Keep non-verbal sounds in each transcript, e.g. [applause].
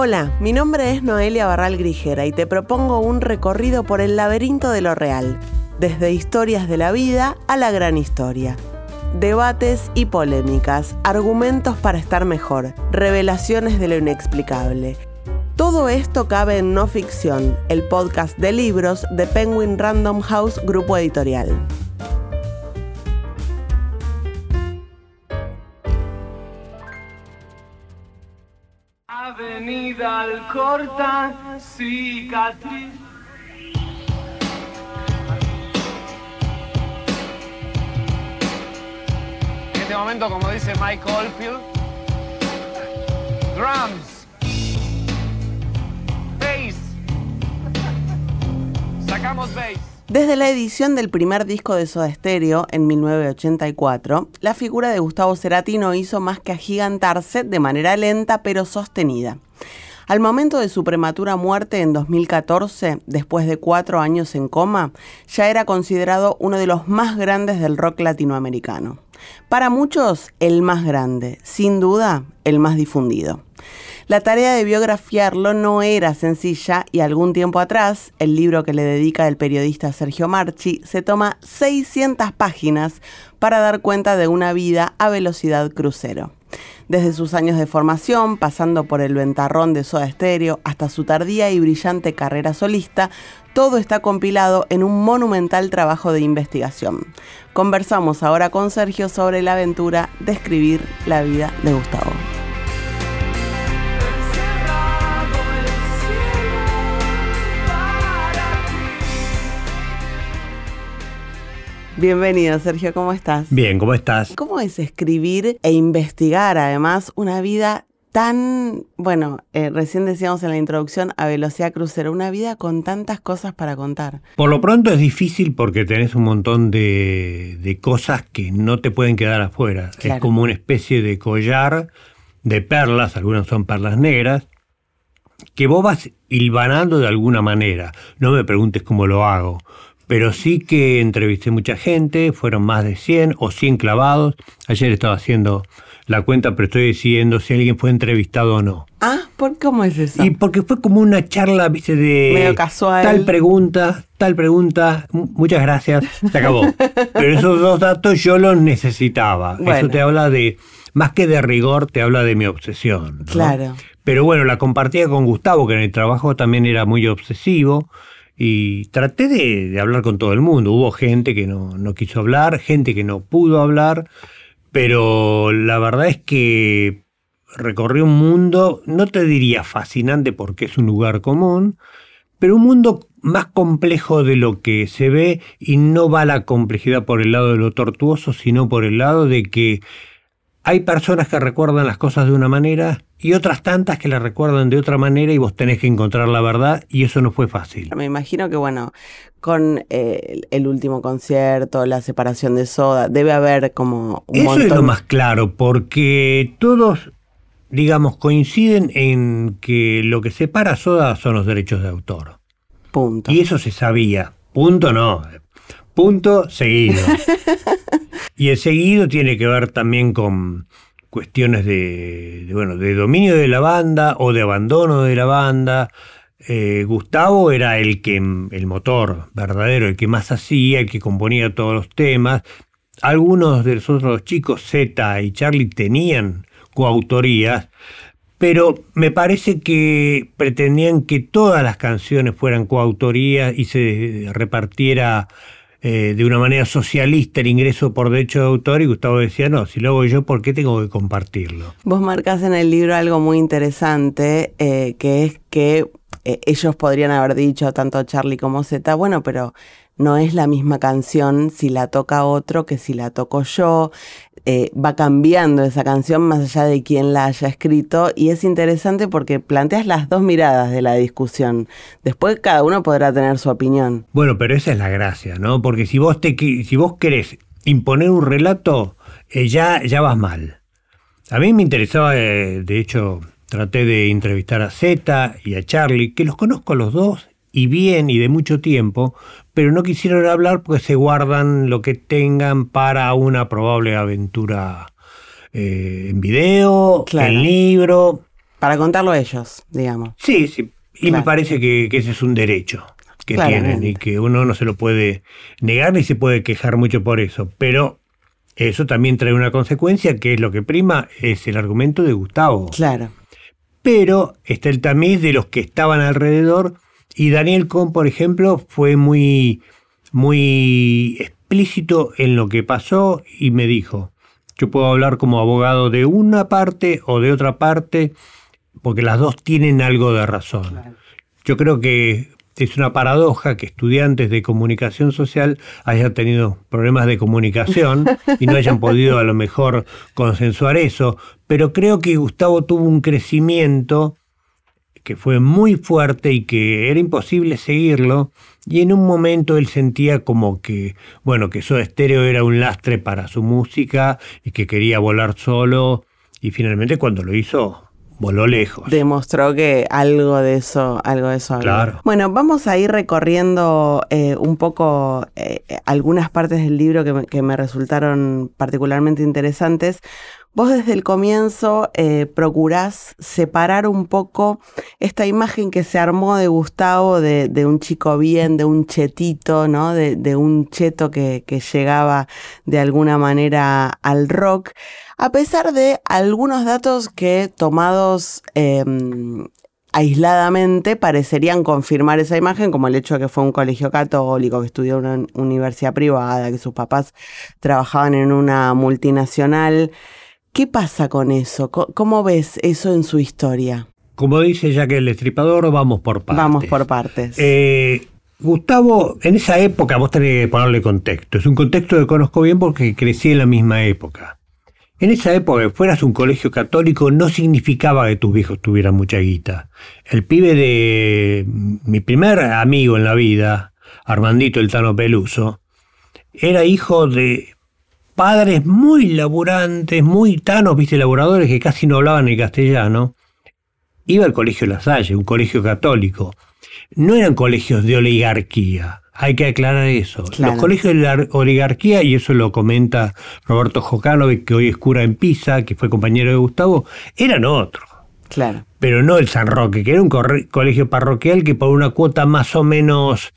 Hola, mi nombre es Noelia Barral Grijera y te propongo un recorrido por el laberinto de lo real, desde historias de la vida a la gran historia. Debates y polémicas, argumentos para estar mejor, revelaciones de lo inexplicable. Todo esto cabe en No Ficción, el podcast de libros de Penguin Random House Grupo Editorial. Avenida Alcorta, cicatriz. En este momento, como dice Mike Oldfield, drums, bass, sacamos bass. Desde la edición del primer disco de Soda Stereo en 1984, la figura de Gustavo Cerati no hizo más que agigantarse de manera lenta pero sostenida. Al momento de su prematura muerte en 2014, después de cuatro años en coma, ya era considerado uno de los más grandes del rock latinoamericano. Para muchos, el más grande, sin duda, el más difundido. La tarea de biografiarlo no era sencilla y algún tiempo atrás, el libro que le dedica el periodista Sergio Marchi se toma 600 páginas para dar cuenta de una vida a velocidad crucero. Desde sus años de formación, pasando por el ventarrón de Soda Stereo hasta su tardía y brillante carrera solista, todo está compilado en un monumental trabajo de investigación. Conversamos ahora con Sergio sobre la aventura de escribir la vida de Gustavo. Bienvenido, Sergio, ¿cómo estás? Bien, ¿cómo estás? ¿Cómo es escribir e investigar además una vida tan, bueno, eh, recién decíamos en la introducción, a velocidad crucero, una vida con tantas cosas para contar? Por lo pronto es difícil porque tenés un montón de, de cosas que no te pueden quedar afuera. Claro. Es como una especie de collar de perlas, algunas son perlas negras, que vos vas hilvanando de alguna manera. No me preguntes cómo lo hago, pero sí que entrevisté mucha gente, fueron más de 100 o 100 clavados. Ayer estaba haciendo la cuenta, pero estoy decidiendo si alguien fue entrevistado o no. Ah, ¿por cómo es eso? Y porque fue como una charla, viste, de Medio casual. tal pregunta, tal pregunta, muchas gracias, se acabó. [laughs] Pero esos dos datos yo los necesitaba. Bueno. Eso te habla de, más que de rigor, te habla de mi obsesión. ¿no? Claro. Pero bueno, la compartía con Gustavo, que en el trabajo también era muy obsesivo. Y traté de, hablar con todo el mundo. Hubo gente que no, no quiso hablar, gente que no pudo hablar, pero la verdad es que recorrí un mundo, no te diría fascinante porque es un lugar común, pero un mundo más complejo de lo que se ve y no va la complejidad por el lado de lo tortuoso, sino por el lado de que hay personas que recuerdan las cosas de una manera y otras tantas que las recuerdan de otra manera y vos tenés que encontrar la verdad y eso no fue fácil. Me imagino que, bueno, con eh, el, el último concierto, la separación de Soda, debe haber como un Eso montón... es lo más claro, porque todos, digamos, coinciden en que lo que separa a Soda son los derechos de autor. Punto. Y eso se sabía. Punto no. Punto seguido. [laughs] y el seguido tiene que ver también con cuestiones de, bueno, de dominio de la banda o de abandono de la banda. Eh, Gustavo era el que el motor verdadero, el que más hacía, el que componía todos los temas. Algunos de los otros chicos, Z y Charlie, tenían coautorías, pero me parece que pretendían que todas las canciones fueran coautorías y se repartiera eh, de una manera socialista el ingreso por derecho de autor y Gustavo decía, no, si lo hago yo, ¿por qué tengo que compartirlo? Vos marcas en el libro algo muy interesante, eh, que es que eh, ellos podrían haber dicho, tanto Charlie como Z, bueno, pero no es la misma canción si la toca otro que si la toco yo. Eh, va cambiando esa canción más allá de quién la haya escrito y es interesante porque planteas las dos miradas de la discusión. Después cada uno podrá tener su opinión. Bueno, pero esa es la gracia, ¿no? Porque si vos, te, si vos querés imponer un relato, eh, ya, ya vas mal. A mí me interesaba, eh, de hecho, traté de entrevistar a Z y a Charlie, que los conozco los dos y bien y de mucho tiempo, pero no quisieron hablar porque se guardan lo que tengan para una probable aventura eh, en video, Claro. en libro. Para contarlo ellos, digamos. Sí, sí. Y Claro. me parece que, que ese es un derecho que tienen y que uno no se lo puede negar ni se puede quejar mucho por eso. Pero eso también trae una consecuencia que es lo que prima, es el argumento de Gustavo. Claro. Pero está el tamiz de los que estaban alrededor y Daniel Cohn, por ejemplo, fue muy, muy explícito en lo que pasó y me dijo, yo puedo hablar como abogado de una parte o de otra parte porque las dos tienen algo de razón. Yo creo que es una paradoja que estudiantes de comunicación social hayan tenido problemas de comunicación y no hayan podido a lo mejor consensuar eso, pero creo que Gustavo tuvo un crecimiento que fue muy fuerte y que era imposible seguirlo y en un momento él sentía como que bueno que Soda Stereo era un lastre para su música y que quería volar solo y finalmente cuando lo hizo voló lejos. Demostró que algo de eso, algo de eso había. Claro. Bueno, vamos a ir recorriendo eh, un poco eh, algunas partes del libro que me, que me resultaron particularmente interesantes. Vos desde el comienzo eh, procurás separar un poco esta imagen que se armó de Gustavo, de, un chico bien, de un chetito, ¿no? De, de un cheto que, llegaba de alguna manera al rock, a pesar de algunos datos que tomados eh, aisladamente parecerían confirmar esa imagen, como el hecho de que fue un colegio católico, que estudió en una universidad privada, que sus papás trabajaban en una multinacional. ¿Qué pasa con eso? ¿Cómo ves eso en su historia? Como dice ya que el Estripador, vamos por partes. Vamos por partes. Eh, Gustavo, en esa época, vos tenés que ponerle contexto. Es un contexto que conozco bien porque crecí en la misma época. En esa época, que fueras un colegio católico no significaba que tus viejos tuvieran mucha guita. El pibe de mi primer amigo en la vida, Armandito el Tano Peluso, era hijo de padres muy laburantes, muy tanos, viste, laburadores que casi no hablaban el castellano. Iba al colegio La Salle, un colegio católico. No eran colegios de oligarquía. Hay que aclarar eso. Claro. Los colegios de la oligarquía, y eso lo comenta Roberto Jokanovic, que hoy es cura en Pisa, que fue compañero de Gustavo, eran otros. claro. Pero no el San Roque, que era un colegio parroquial que por una cuota más o menos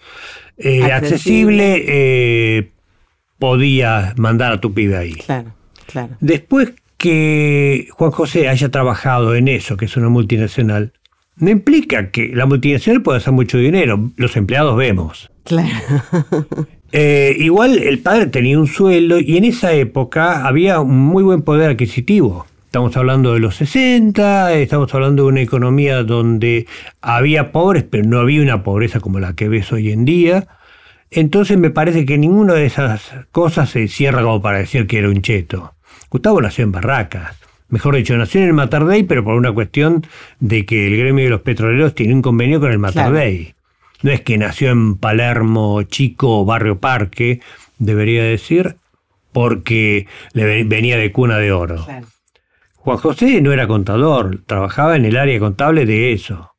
eh, Accesible. accesible eh, podía mandar a tu pibe ahí. Claro, claro. Después que Juan José haya trabajado en eso, que es una multinacional, no implica que la multinacional pueda hacer mucho dinero. Los empleados vemos. Claro. [laughs] Eh, igual el padre tenía un sueldo y en esa época había un muy buen poder adquisitivo. Estamos hablando de los 60, estamos hablando de una economía donde había pobres, pero no había una pobreza como la que ves hoy en día. Entonces me parece que ninguna de esas cosas se cierra como para decir que era un cheto. Gustavo nació en Barracas. Mejor dicho, nació en el Matardey, pero por una cuestión de que el gremio de los petroleros tiene un convenio con el Matardey. No es que nació en Palermo, Chico, Barrio Parque, debería decir, porque le ve- venía de cuna de oro. claro. Juan José no era contador, trabajaba en el área contable de eso.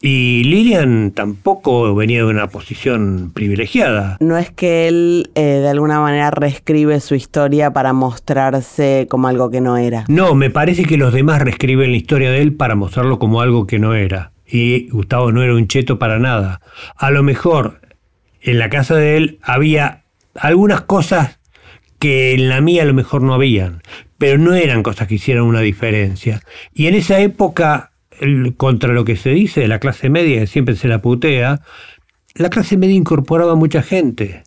Y Lilian tampoco venía de una posición privilegiada. No es que él eh, de alguna manera reescribe su historia para mostrarse como algo que no era. No, me parece que los demás reescriben la historia de él para mostrarlo como algo que no era. Y Gustavo no era un cheto para nada. A lo mejor en la casa de él había algunas cosas que en la mía a lo mejor no habían, pero no eran cosas que hicieran una diferencia. Y en esa época, contra lo que se dice de la clase media, que siempre se la putea, la clase media incorporaba mucha gente.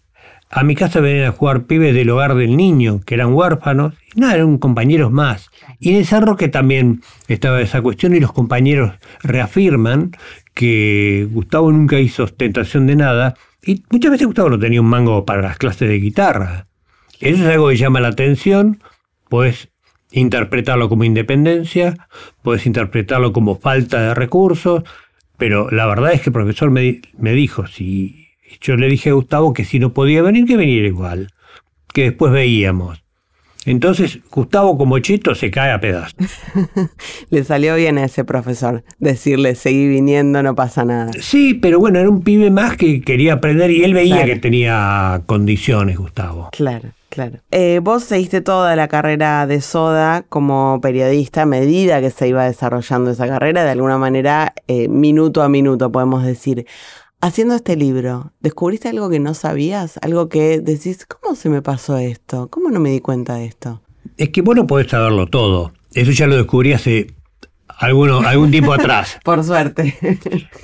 A mi casa venían a jugar pibes del hogar del niño, que eran huérfanos, y nada, eran compañeros más. Y en el Roque también estaba esa cuestión y los compañeros reafirman que Gustavo nunca hizo ostentación de nada y muchas veces Gustavo no tenía un mango para las clases de guitarra. Eso es algo que llama la atención, puedes interpretarlo como independencia, puedes interpretarlo como falta de recursos, pero la verdad es que el profesor me, me dijo, si yo le dije a Gustavo que si no podía venir, que viniera igual, que después veíamos. Entonces, Gustavo como cheto se cae a pedazos. [laughs] Le salió bien a ese profesor decirle, seguí viniendo, no pasa nada. Sí, pero bueno, era un pibe más que quería aprender y él veía Claro. que tenía condiciones, Gustavo. Claro, claro. Eh, vos seguiste toda la carrera de Soda como periodista a medida que se iba desarrollando esa carrera, de alguna manera, eh, minuto a minuto, podemos decir. Haciendo este libro, ¿descubriste algo que no sabías? Algo que decís, ¿cómo se me pasó esto? ¿Cómo no me di cuenta de esto? Es que vos no podés saberlo todo. Eso ya lo descubrí hace alguno, algún tiempo [laughs] atrás. Por suerte.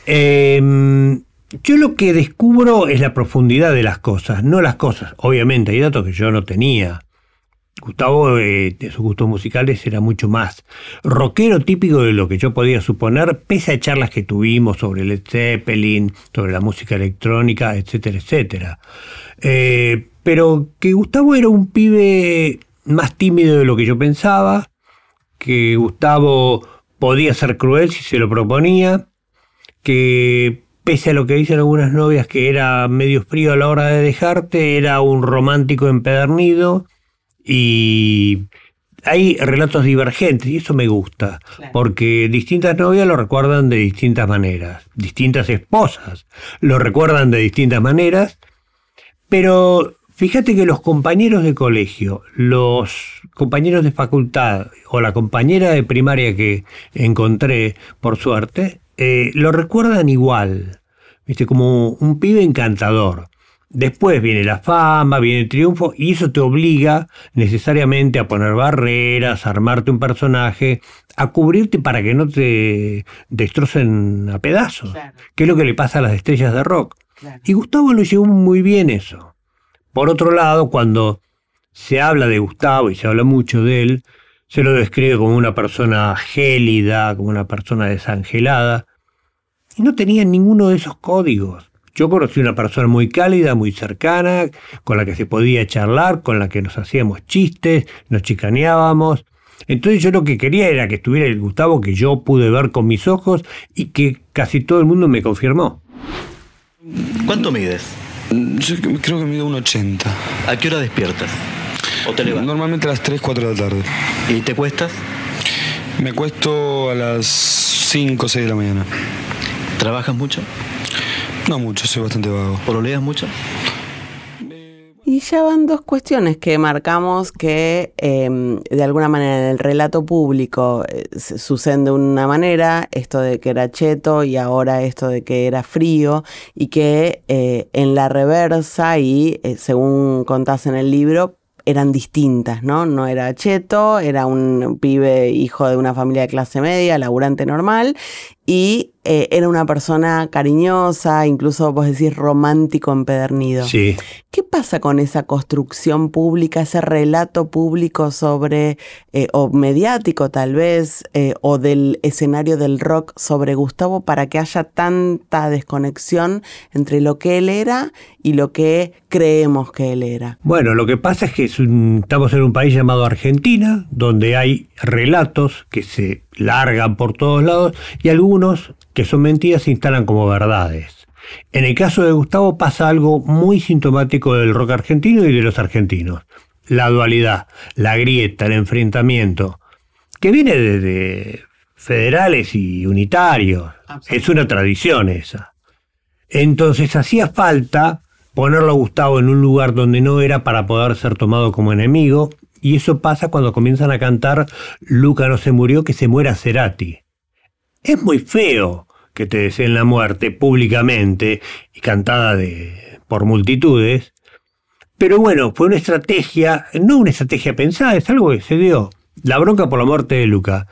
Eh, yo lo que descubro es la profundidad de las cosas, no las cosas. Obviamente, hay datos que yo no tenía. Gustavo, eh, de sus gustos musicales, era mucho más rockero típico de lo que yo podía suponer, pese a charlas que tuvimos sobre Led Zeppelin, sobre la música electrónica, etcétera, etcétera. Eh, pero que Gustavo era un pibe más tímido de lo que yo pensaba, que Gustavo podía ser cruel si se lo proponía, que pese a lo que dicen algunas novias que era medio frío a la hora de dejarte, era un romántico empedernido y hay relatos divergentes y eso me gusta, Claro. porque distintas novias lo recuerdan de distintas maneras, distintas esposas lo recuerdan de distintas maneras, pero fíjate que los compañeros de colegio, los compañeros de facultad o la compañera de primaria que encontré, por suerte, eh, lo recuerdan igual, ¿viste? como un pibe encantador. Después viene la fama, viene el triunfo y eso te obliga necesariamente a poner barreras, a armarte un personaje, a cubrirte para que no te destrocen a pedazos, Claro. que es lo que le pasa a las estrellas de rock. Claro. Y Gustavo lo llevó muy bien eso. Por otro lado, cuando se habla de Gustavo y se habla mucho de él, se lo describe como una persona gélida, como una persona desangelada. Y no tenía ninguno de esos códigos. Yo conocí una persona muy cálida, muy cercana, con la que se podía charlar, con la que nos hacíamos chistes, nos chicaneábamos. Entonces yo lo que quería era que estuviera el Gustavo que yo pude ver con mis ojos y que casi todo el mundo me confirmó. ¿Cuánto mides? Yo creo que mido un 80. ¿A qué hora despiertas? ¿O te levantas? Normalmente a las 3, 4 de la tarde. ¿Y te cuestas? Me cuesto a las 5, 6 de la mañana. ¿Trabajas mucho? No mucho, soy bastante vago. ¿Pololeas mucho? Y ya van dos cuestiones que marcamos que eh, de alguna manera en el relato público eh, se- suceden de una manera, esto de que era cheto y ahora esto de que era frío, y que eh, en la reversa y eh, según contás en el libro, eran distintas, ¿no? No era cheto, era un pibe hijo de una familia de clase media, laburante normal, y eh, era una persona cariñosa, incluso vos decís romántico empedernido. Sí. ¿Qué pasa con esa construcción pública, ese relato público sobre, eh, o mediático tal vez, eh, o del escenario del rock sobre Gustavo para que haya tanta desconexión entre lo que él era y lo que creemos que él era? Bueno, lo que pasa es que es un- estamos en un país llamado Argentina, donde hay relatos que se largan por todos lados y algunos que son mentiras se instalan como verdades. En el caso de Gustavo pasa algo muy sintomático del rock argentino y de los argentinos. La dualidad, la grieta, el enfrentamiento, que viene desde federales y unitarios. Es una tradición esa. Entonces hacía falta ponerlo a Gustavo en un lugar donde no era para poder ser tomado como enemigo, y eso pasa cuando comienzan a cantar Luca no se murió, que se muera Cerati. Es muy feo que te deseen la muerte públicamente y cantada de, por multitudes, pero bueno, fue una estrategia, no una estrategia pensada, es algo que se dio. La bronca por la muerte de Luca.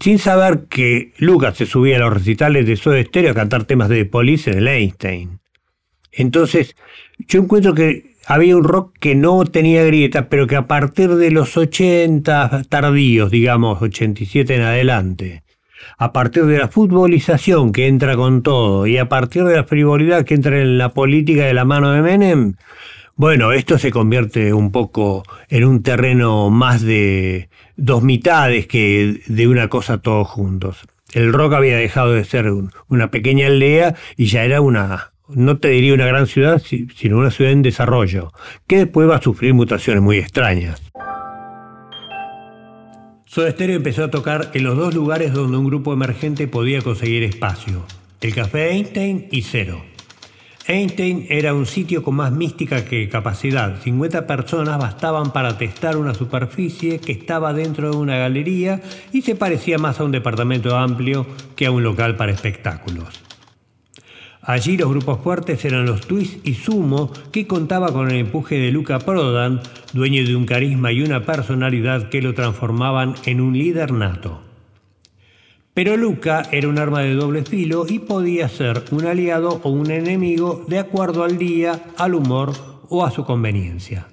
Sin saber que Lucas se subía a los recitales de Soda Stereo a cantar temas de Police en el Einstein. Entonces, yo encuentro que había un rock que no tenía grieta, pero que a partir de los 80 tardíos, digamos, 87 en adelante, a partir de la futbolización que entra con todo y a partir de la frivolidad que entra en la política de la mano de Menem, bueno, esto se convierte un poco en un terreno más de dos mitades que de una cosa todos juntos. El rock había dejado de ser un- una pequeña aldea y ya era una, no te diría una gran ciudad, si- sino una ciudad en desarrollo, que después va a sufrir mutaciones muy extrañas. Soda empezó a tocar en los dos lugares donde un grupo emergente podía conseguir espacio, el Café Einstein y Cero. Einstein era un sitio con más mística que capacidad. 50 personas bastaban para testar una superficie que estaba dentro de una galería y se parecía más a un departamento amplio que a un local para espectáculos. Allí los grupos fuertes eran los Twist y Sumo, que contaba con el empuje de Luca Prodan, dueño de un carisma y una personalidad que lo transformaban en un líder nato. Pero Luca era un arma de doble filo y podía ser un aliado o un enemigo de acuerdo al día, al humor o a su conveniencia.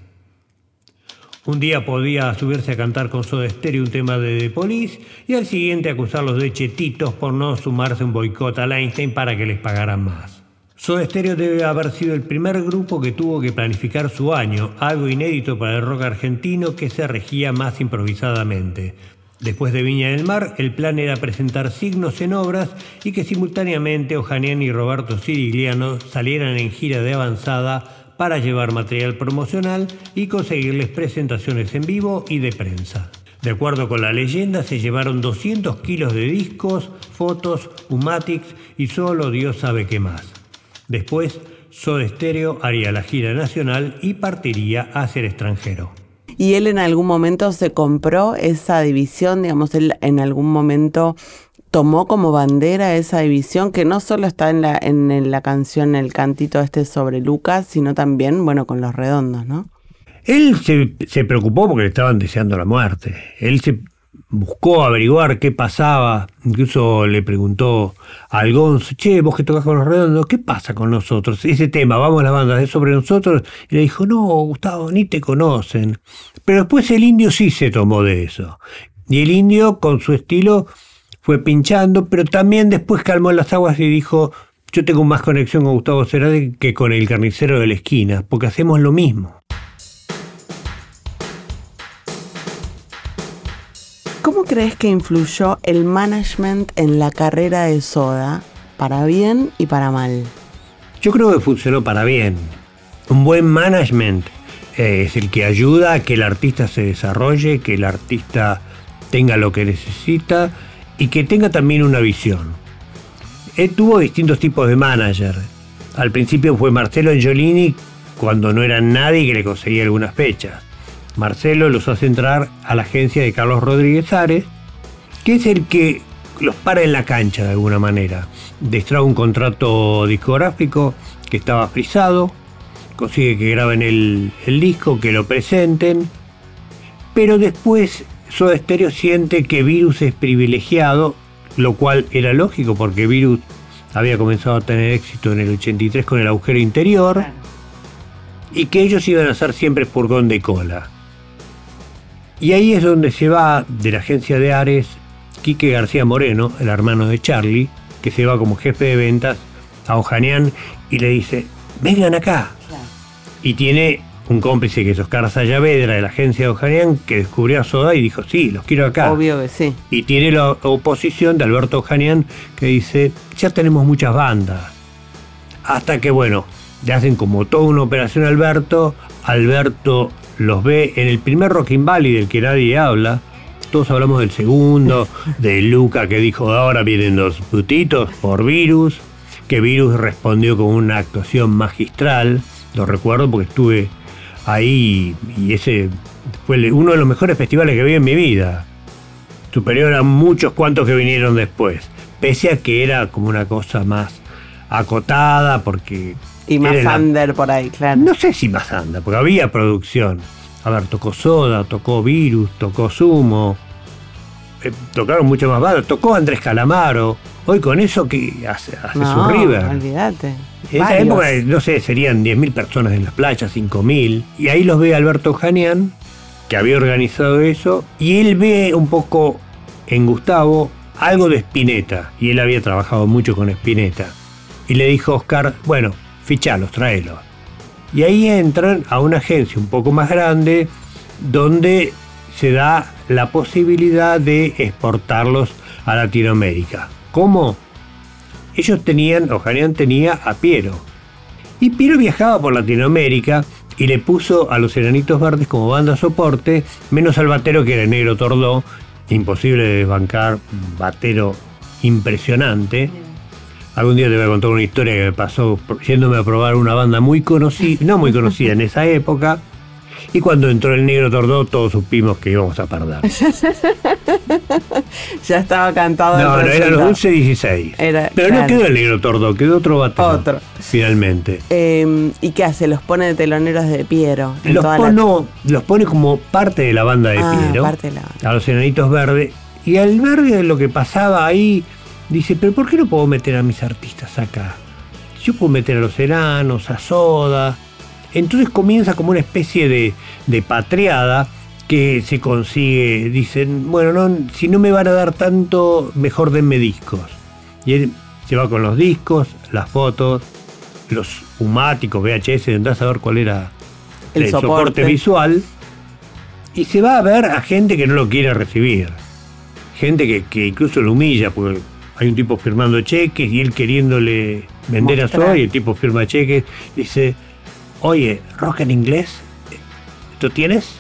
Un día podía subirse a cantar con Soda Stereo un tema de The Police y al siguiente acusarlos de chetitos por no sumarse un boicot a Einstein para que les pagaran más. Soda Stereo debe haber sido el primer grupo que tuvo que planificar su año, algo inédito para el rock argentino que se regía más improvisadamente, Después de Viña del Mar, el plan era presentar signos en obras y que simultáneamente Ojanian y Roberto Sirigliano salieran en gira de avanzada para llevar material promocional y conseguirles presentaciones en vivo y de prensa. De acuerdo con la leyenda, se llevaron 200 kilos de discos, fotos, humatics y solo Dios sabe qué más. Después, Soda Stereo haría la gira nacional y partiría hacia el extranjero y él en algún momento se compró esa división, digamos, él en algún momento tomó como bandera esa división que no solo está en la, en, la canción, el cantito este sobre Lucas, sino también, bueno, con los redondos, ¿no? Él se, se preocupó porque le estaban deseando la muerte. Él se buscó averiguar qué pasaba, incluso le preguntó a Algonzo, che, vos que tocas con los redondos, ¿qué pasa con nosotros? Ese tema, vamos a la banda, es sobre nosotros. Y le dijo, no, Gustavo, ni te conocen. Pero después el indio sí se tomó de eso. Y el indio, con su estilo, fue pinchando, pero también después calmó las aguas y dijo, yo tengo más conexión con Gustavo Cerati que con el carnicero de la esquina, porque hacemos lo mismo. ¿Cómo crees que influyó el management en la carrera de Soda, para bien y para mal? Yo creo que funcionó para bien. Un buen management eh, es el que ayuda a que el artista se desarrolle, que el artista tenga lo que necesita y que tenga también una visión. Él tuvo distintos tipos de manager. Al principio fue Marcelo Angiolini cuando no era nadie que le conseguía algunas fechas. Marcelo los hace entrar a la agencia de Carlos Rodríguez Ares, que es el que los para en la cancha de alguna manera. Destrae un contrato discográfico que estaba frisado, consigue que graben el, el disco, que lo presenten, pero después Soda Stereo siente que Virus es privilegiado, lo cual era lógico porque Virus había comenzado a tener éxito en el 83 con el agujero interior y que ellos iban a ser siempre purgón de cola. Y ahí es donde se va de la agencia de Ares Quique García Moreno, el hermano de Charlie, que se va como jefe de ventas a Ojanian y le dice, vengan acá. Y tiene un cómplice que es Oscar Sayavedra de la agencia de Ojanian que descubrió a Soda y dijo, sí, los quiero acá. Obvio que sí. Y tiene la oposición de Alberto Ojanian que dice, ya tenemos muchas bandas. Hasta que, bueno, le hacen como toda una operación a Alberto. Alberto los ve en el primer Rockin' Valley del que nadie habla. Todos hablamos del segundo, [laughs] de Luca que dijo ahora vienen los putitos por Virus, que Virus respondió con una actuación magistral. Lo recuerdo porque estuve ahí y ese fue uno de los mejores festivales que vi en mi vida. Superior a muchos cuantos que vinieron después. Pese a que era como una cosa más acotada porque y más under por ahí, claro. No sé si más under, porque había producción. A ver, tocó Soda, tocó Virus, tocó Sumo. Eh, tocaron mucho más bandas. Tocó Andrés Calamaro. Hoy con eso que hace, hace su River. Olvídate. En esa época, no sé, serían 10.000 personas en las playas, 5.000. Y ahí los ve Alberto Janian, que había organizado eso. Y él ve un poco en Gustavo algo de Spinetta. Y él había trabajado mucho con Spinetta. Y le dijo a Oscar, bueno, fichalos, tráelos. Y ahí entran a una agencia un poco más grande donde se da la posibilidad de exportarlos a Latinoamérica. ¿Cómo? Ellos tenían, Ojanian tenía a Piero. Y Piero viajaba por Latinoamérica y le puso a los Enanitos Verdes como banda soporte, menos al batero que era Negro Tordó, imposible de desbancar, un batero impresionante. Algún día te voy a contar una historia que me pasó yéndome a probar una banda muy conocida, no muy conocida en esa época. Y cuando entró el negro Tordó, todos supimos que íbamos a perder. [laughs] Ya estaba cantado. No, no, eran los resultado. dulce 16. Era- Pero no quedó el negro Tordó, quedó otro batero. Otro. Finalmente. Eh, ¿Y qué hace? Los pone de teloneros de Piero. Los, toda pon- la- no, los pone como parte de la banda de Ah, Piero. parte de la banda. A los enanitos verdes. Y al ver lo que pasaba ahí, dice, pero ¿por qué no puedo meter a mis artistas acá? Yo puedo meter a los enanos, a Soda. Entonces comienza como una especie de, de patriada que se consigue. Dicen, bueno, no, si no me van a dar tanto, mejor denme discos. Y él se va con los discos, las fotos, los humáticos, VHS, andás a ver cuál era El el, soporte. soporte. visual. Y se va a ver a gente que no lo quiere recibir. Gente que, que incluso lo humilla, porque hay un tipo firmando cheques y él queriéndole vender a Mostrar. Soda y el tipo firma cheques. Dice, oye, rock en inglés, ¿tú tienes?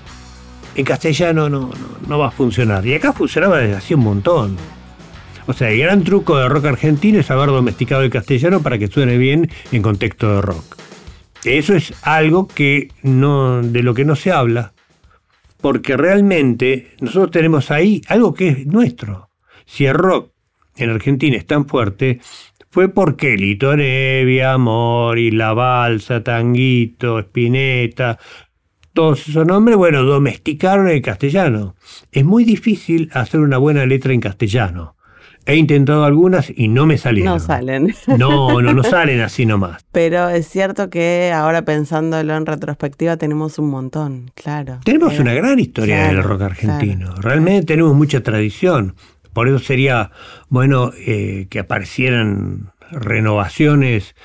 En castellano no, va a funcionar. Y acá funcionaba desde hace un montón. O sea, el gran truco de rock argentino es haber domesticado el castellano para que suene bien en contexto de rock. Eso es algo que no, de lo que no se habla, porque realmente nosotros tenemos ahí algo que es nuestro. Si el rock en Argentina es tan fuerte, fue porque Lito Nevia, Mori, La Balsa, Tanguito, Spinetta, todos esos nombres, bueno, domesticaron el castellano. Es muy difícil hacer una buena letra en castellano. He intentado algunas y no me salieron. No salen. [laughs] No, no, no salen así nomás. Pero es cierto que ahora pensándolo en retrospectiva tenemos un montón, claro. Tenemos una gran historia claro, del rock argentino. claro. Realmente tenemos mucha tradición. Por eso sería bueno eh, que aparecieran renovaciones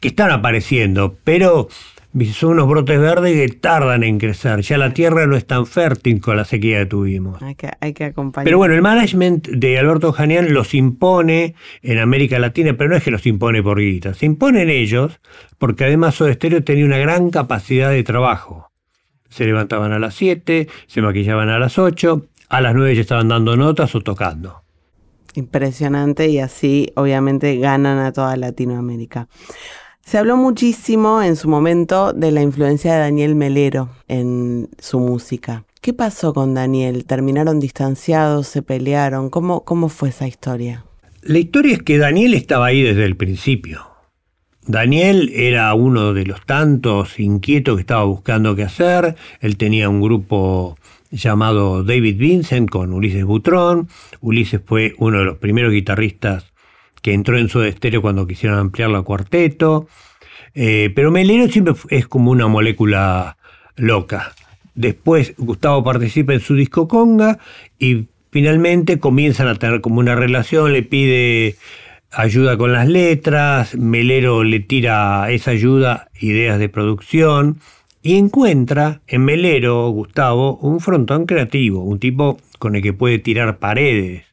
que están apareciendo, pero son unos brotes verdes que tardan en crecer. Ya la tierra no es tan fértil con la sequía que tuvimos. Hay que, hay que acompañar. Pero bueno, el management de Alberto Janián los impone en América Latina, pero no es que los impone por guita, se imponen ellos porque además Soda Stereo tenía una gran capacidad de trabajo. Se levantaban a las 7, se maquillaban a las 8, a las 9 ya estaban dando notas o tocando. Impresionante y así obviamente ganan a toda Latinoamérica. Se habló muchísimo en su momento de la influencia de Daniel Melero en su música. ¿Qué pasó con Daniel? ¿Terminaron distanciados? ¿Se pelearon? ¿Cómo, cómo fue esa historia? La historia es que Daniel estaba ahí desde el principio. Daniel era uno de los tantos inquietos que estaba buscando qué hacer. Él tenía un grupo llamado David Vincent con Ulises Butrón. Ulises fue uno de los primeros guitarristas que entró en Soda Stereo cuando quisieron ampliarlo a cuarteto. Eh, pero Melero siempre es como una molécula loca. Después Gustavo participa en su disco Conga y finalmente comienzan a tener como una relación, le pide ayuda con las letras, Melero le tira esa ayuda, ideas de producción, y encuentra en Melero, Gustavo, un frontón creativo, un tipo con el que puede tirar paredes,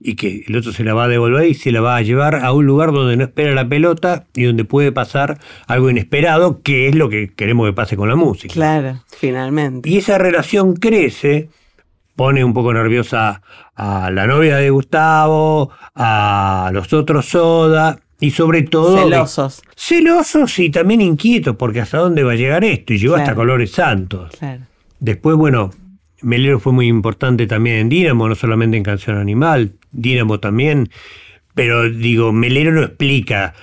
y que el otro se la va a devolver y se la va a llevar a un lugar donde no espera la pelota y donde puede pasar algo inesperado, que es lo que queremos que pase con la música. Claro, finalmente. Y esa relación crece, pone un poco nerviosa a la novia de Gustavo, a los otros Soda y sobre todo... Celosos. Celosos y también inquietos porque hasta dónde va a llegar esto y llegó hasta. Colores Santos. Claro. Después, bueno, Melero fue muy importante también en Dínamo, no solamente en Canción Animal, Dínamo también, pero digo, Melero no explica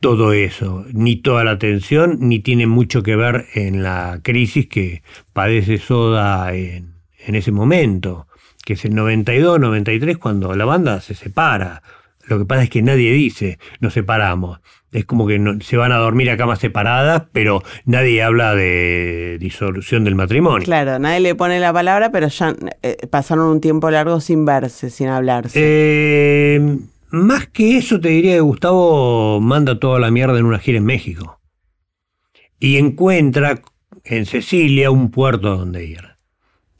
todo eso, ni toda la tensión, ni tiene mucho que ver en la crisis que padece Soda en, en ese momento, que es el 92, 93, cuando la banda se separa. Lo que pasa es que nadie dice, nos separamos. Es como que no- se van a dormir a camas separadas, pero nadie habla de disolución del matrimonio. Claro, nadie le pone la palabra, pero ya eh, pasaron un tiempo largo sin verse, sin hablarse. Eh, más que eso, te diría que Gustavo manda toda la mierda en una gira en México. Y encuentra en Cecilia un puerto donde ir.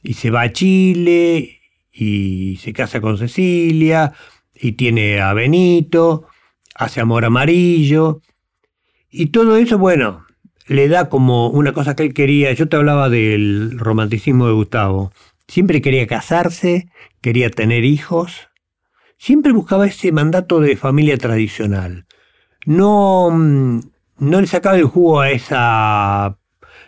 Y se va a Chile y se casa con Cecilia y tiene a Benito, hace amor amarillo. Y todo eso, bueno, le da como una cosa que él quería. Yo te hablaba del romanticismo de Gustavo. Siempre quería casarse, quería tener hijos, siempre buscaba ese mandato de familia tradicional. No, mm, no le sacaba el jugo a esa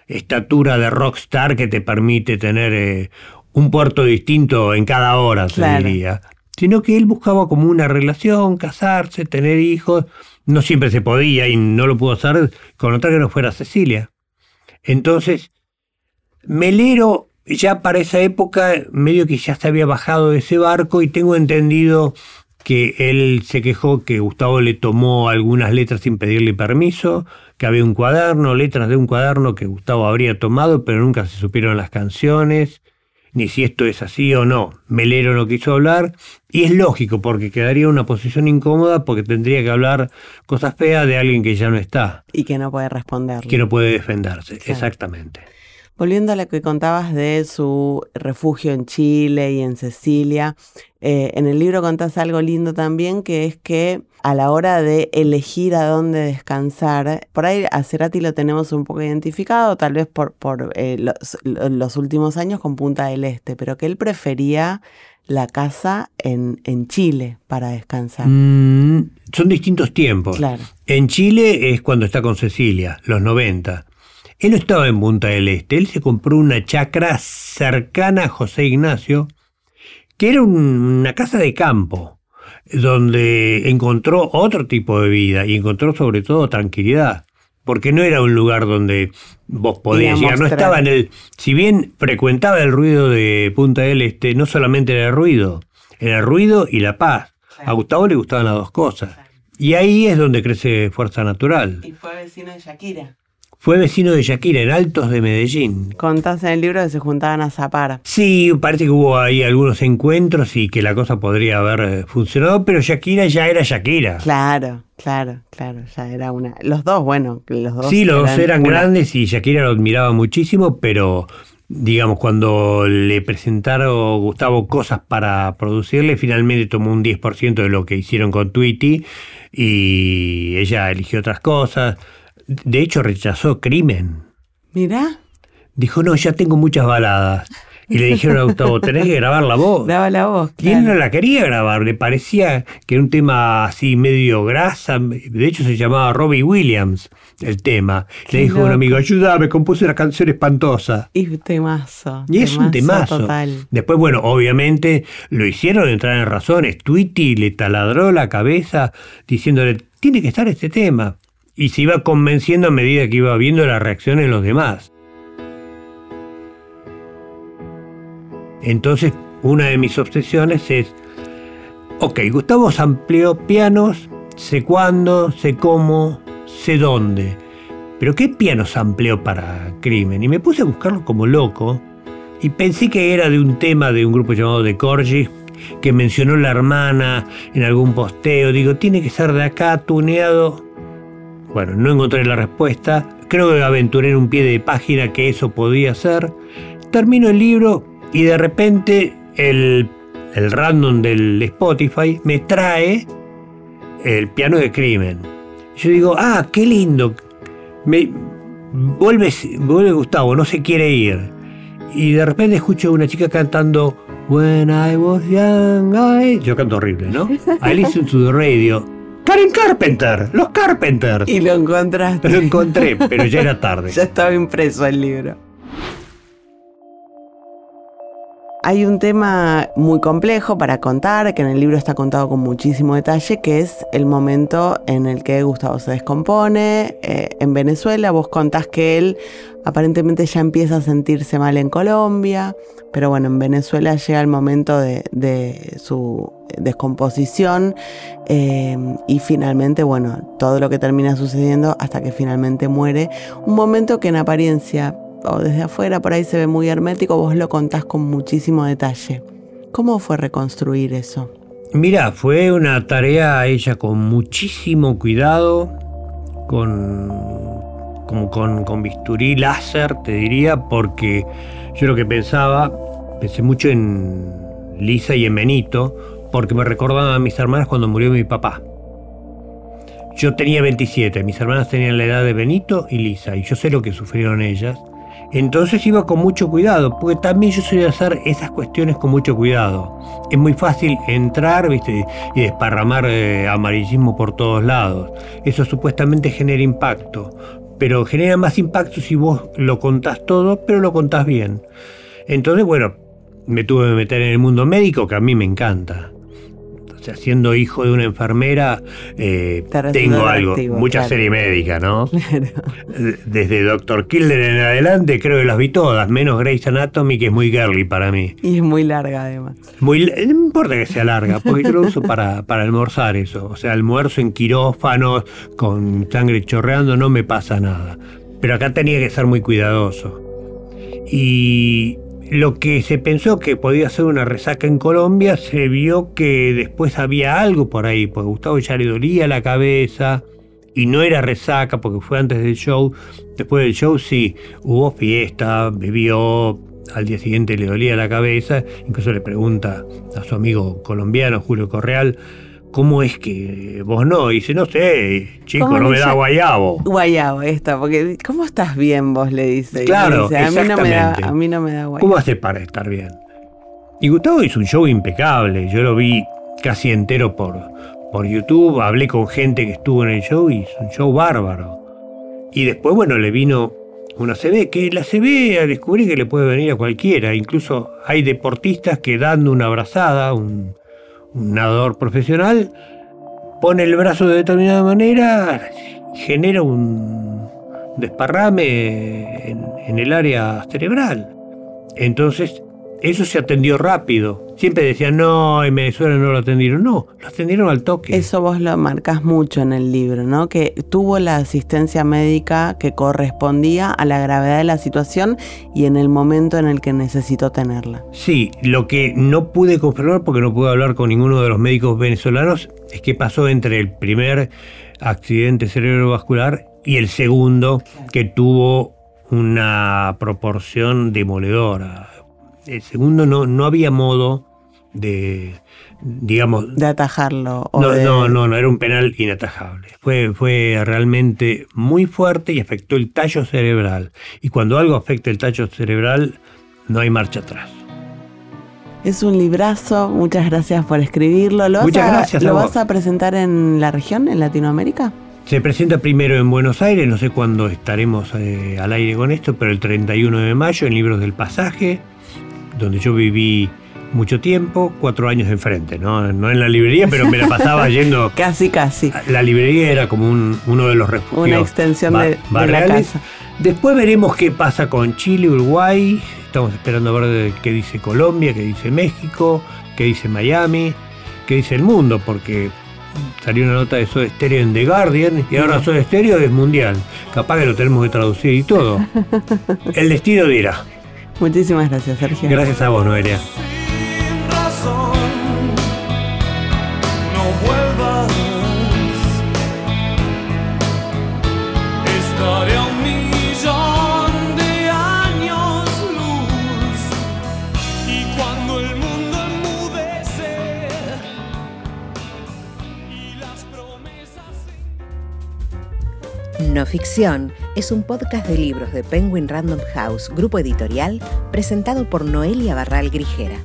estatura de rockstar que te permite tener eh, un puerto distinto en cada hora, se Claro. diría. Sino que él buscaba como una relación, casarse, tener hijos. No siempre se podía y no lo pudo hacer con otra que no fuera Cecilia. Entonces, Melero ya para esa época medio que ya se había bajado de ese barco y tengo entendido que él se quejó que Gustavo le tomó algunas letras sin pedirle permiso, que había un cuaderno, letras de un cuaderno que Gustavo habría tomado, pero nunca se supieron las canciones, ni si esto es así o no. Melero no quiso hablar, y es lógico, porque quedaría en una posición incómoda, porque tendría que hablar cosas feas de alguien que ya no está, Y que no puede responder. que no puede defenderse. Claro. Exactamente. Volviendo a lo que contabas de su refugio en Chile y en Sicilia, eh, en el libro contás algo lindo también, que es que a la hora de elegir a dónde descansar, por ahí a Cerati lo tenemos un poco identificado, tal vez por, por eh, los, los últimos años con Punta del Este, pero que él prefería la casa en, en Chile para descansar. Mm, son distintos tiempos. Claro. En Chile es cuando está con Cecilia, los 90. Él no estaba en Punta del Este, él se compró una chacra cercana a José Ignacio, que era un- una casa de campo, donde encontró otro tipo de vida y encontró sobre todo tranquilidad, porque no era un lugar donde vos podías llegar, no estaba en el... Si bien frecuentaba el ruido de Punta del Este, no solamente era el ruido, era el ruido y la paz. A Gustavo le gustaban las dos cosas. Y ahí es donde crece Fuerza Natural. Y fue vecino de Shakira. Fue vecino de Shakira en Altos de Medellín. Contás en el libro que se juntaban a zapar. Sí, parece que hubo ahí algunos encuentros y que la cosa podría haber eh, funcionado, pero Shakira ya era Shakira. Claro, claro, claro, ya era una. Los dos, bueno, los dos. Sí, los dos eran una. grandes y Shakira lo admiraba muchísimo, pero digamos, cuando le presentaron Gustavo cosas para producirle, finalmente tomó un 10% de lo que hicieron con Tweety y ella eligió otras cosas. De hecho, rechazó Crimen. Mirá, Dijo, no, ya tengo muchas baladas. Y le dijeron a Gustavo, tenés que grabar la voz. daba la voz. Y él no la quería grabar, le parecía que era un tema así medio grasa. De hecho, se llamaba Robbie Williams el tema. Le dijo a un amigo, ayúdame, compuse una canción espantosa. Y temazo. Y es un temazo. Total. Después, bueno, obviamente lo hicieron entrar en razones. Tweety le taladró la cabeza diciéndole, tiene que estar este tema. Y se iba convenciendo a medida que iba viendo la reacción en los demás. Entonces, una de mis obsesiones es, ok, Gustavo amplió pianos, sé cuándo, sé cómo, sé dónde. Pero ¿qué pianos amplió para Crimen? Y me puse a buscarlo como loco y pensé que era de un tema de un grupo llamado The Corgis que mencionó la hermana en algún posteo. Digo, tiene que ser de acá, tuneado. Bueno, no encontré la respuesta. Creo que aventuré en un pie de página que eso podía ser. Termino el libro y de repente el, el random del Spotify me trae el piano de crimen. Yo digo, ah, qué lindo. Me vuelve, vuelve Gustavo, no se quiere ir. Y de repente escucho a una chica cantando When I was young, I... Yo canto horrible, ¿no? [laughs] I listen to the radio. Karen Carpenter, los Carpenters. Y lo encontraste. Lo encontré, pero ya era tarde. [laughs] Ya estaba impreso el libro. Hay un tema muy complejo para contar, que en el libro está contado con muchísimo detalle, que es el momento en el que Gustavo se descompone. Eh, en Venezuela vos contás que él aparentemente ya empieza a sentirse mal en Colombia, pero bueno, en Venezuela llega el momento de, su descomposición eh, y finalmente, bueno, todo lo que termina sucediendo hasta que finalmente muere. Un momento que en apariencia o desde afuera por ahí se ve muy hermético, vos lo contás con muchísimo detalle. ¿Cómo fue reconstruir eso? Mira, fue una tarea hecha con muchísimo cuidado, con, como con, con bisturí láser, te diría, porque yo lo que pensaba, pensé mucho en Lisa y en Benito, porque me recordaban a mis hermanas cuando murió mi papá. Yo tenía 27, mis hermanas tenían la edad de Benito y Lisa, y yo sé lo que sufrieron ellas. Entonces iba con mucho cuidado, porque también yo soy hacer esas cuestiones con mucho cuidado. Es muy fácil entrar ¿viste? y desparramar eh, amarillismo por todos lados. Eso supuestamente genera impacto, pero genera más impacto si vos lo contás todo, pero lo contás bien. Entonces, bueno, me tuve que meter en el mundo médico, que a mí me encanta. O sea, siendo hijo de una enfermera, eh, tengo algo, atractivo, mucha claro. serie médica, ¿no? [laughs] Claro. Desde Doctor Killer en adelante creo que las vi todas, menos Grey's Anatomy, que es muy girly para mí. Y es muy larga además. Muy, no importa que sea larga, porque yo lo uso para, para almorzar eso. O sea, almuerzo en quirófanos, con sangre chorreando, no me pasa nada. Pero acá tenía que ser muy cuidadoso. Y lo que se pensó que podía ser una resaca en Colombia, se vio que después había algo por ahí, porque Gustavo ya le dolía la cabeza. Y no era resaca porque fue antes del show. Después del show sí, hubo fiesta, bebió, al día siguiente le dolía la cabeza. Incluso le pregunta a su amigo colombiano, Julio Correal, ¿cómo es que vos no? Y dice, no sé, chico, ¿Cómo no me da guayabo. Guayabo esta, porque ¿cómo estás bien vos? Le dice. Claro, le dice, a mí no me da, a mí no me da guayabo. ¿Cómo hace para estar bien? Y Gustavo hizo un show impecable. Yo lo vi casi entero por, por YouTube. Hablé con gente que estuvo en el show y hizo un show bárbaro. Y después, bueno, le vino una CB, que la CB descubrí que le puede venir a cualquiera. Incluso hay deportistas que dando una abrazada, un, un nadador profesional, pone el brazo de determinada manera, genera un desparrame en, en el área cerebral. Entonces, eso se atendió rápido. Siempre decían, no, en Venezuela no lo atendieron. No, lo atendieron al toque. Eso vos lo marcás mucho en el libro, ¿no? Que tuvo la asistencia médica que correspondía a la gravedad de la situación y en el momento en el que necesitó tenerla. Sí, lo que no pude confirmar porque no pude hablar con ninguno de los médicos venezolanos es qué pasó entre el primer accidente cerebrovascular y el segundo que tuvo una proporción demoledora. El segundo no, no había modo de, digamos, De atajarlo. o no, de- no, no, no, era un penal inatajable. Fue, fue realmente muy fuerte y afectó el tallo cerebral. Y cuando algo afecta el tallo cerebral, no hay marcha atrás. Es un librazo, muchas gracias por escribirlo. ¿Lo, vas, Muchas a, gracias ¿lo vas a presentar en la región, en Latinoamérica? Se presenta primero en Buenos Aires, no sé cuándo estaremos eh, al aire con esto, pero el 31 de mayo en Libros del Pasaje, donde yo viví mucho tiempo, cuatro años enfrente, ¿no? No en la librería, pero me la pasaba [laughs] yendo Casi, casi. La librería era como un- uno de los refugios. Una extensión de- de la casa. Después veremos qué pasa con Chile, Uruguay. Estamos esperando a ver qué dice Colombia, qué dice México, qué dice Miami, qué dice el mundo, porque salió una nota de Soda Stereo en The Guardian y ahora Soda Stereo es mundial. Capaz que lo tenemos que traducir y todo. [laughs] El destino dirá. Muchísimas gracias, Sergio. Gracias a vos, Noelia. No Ficción es un podcast de libros de Penguin Random House, grupo editorial, presentado por Noelia Barral Grijera.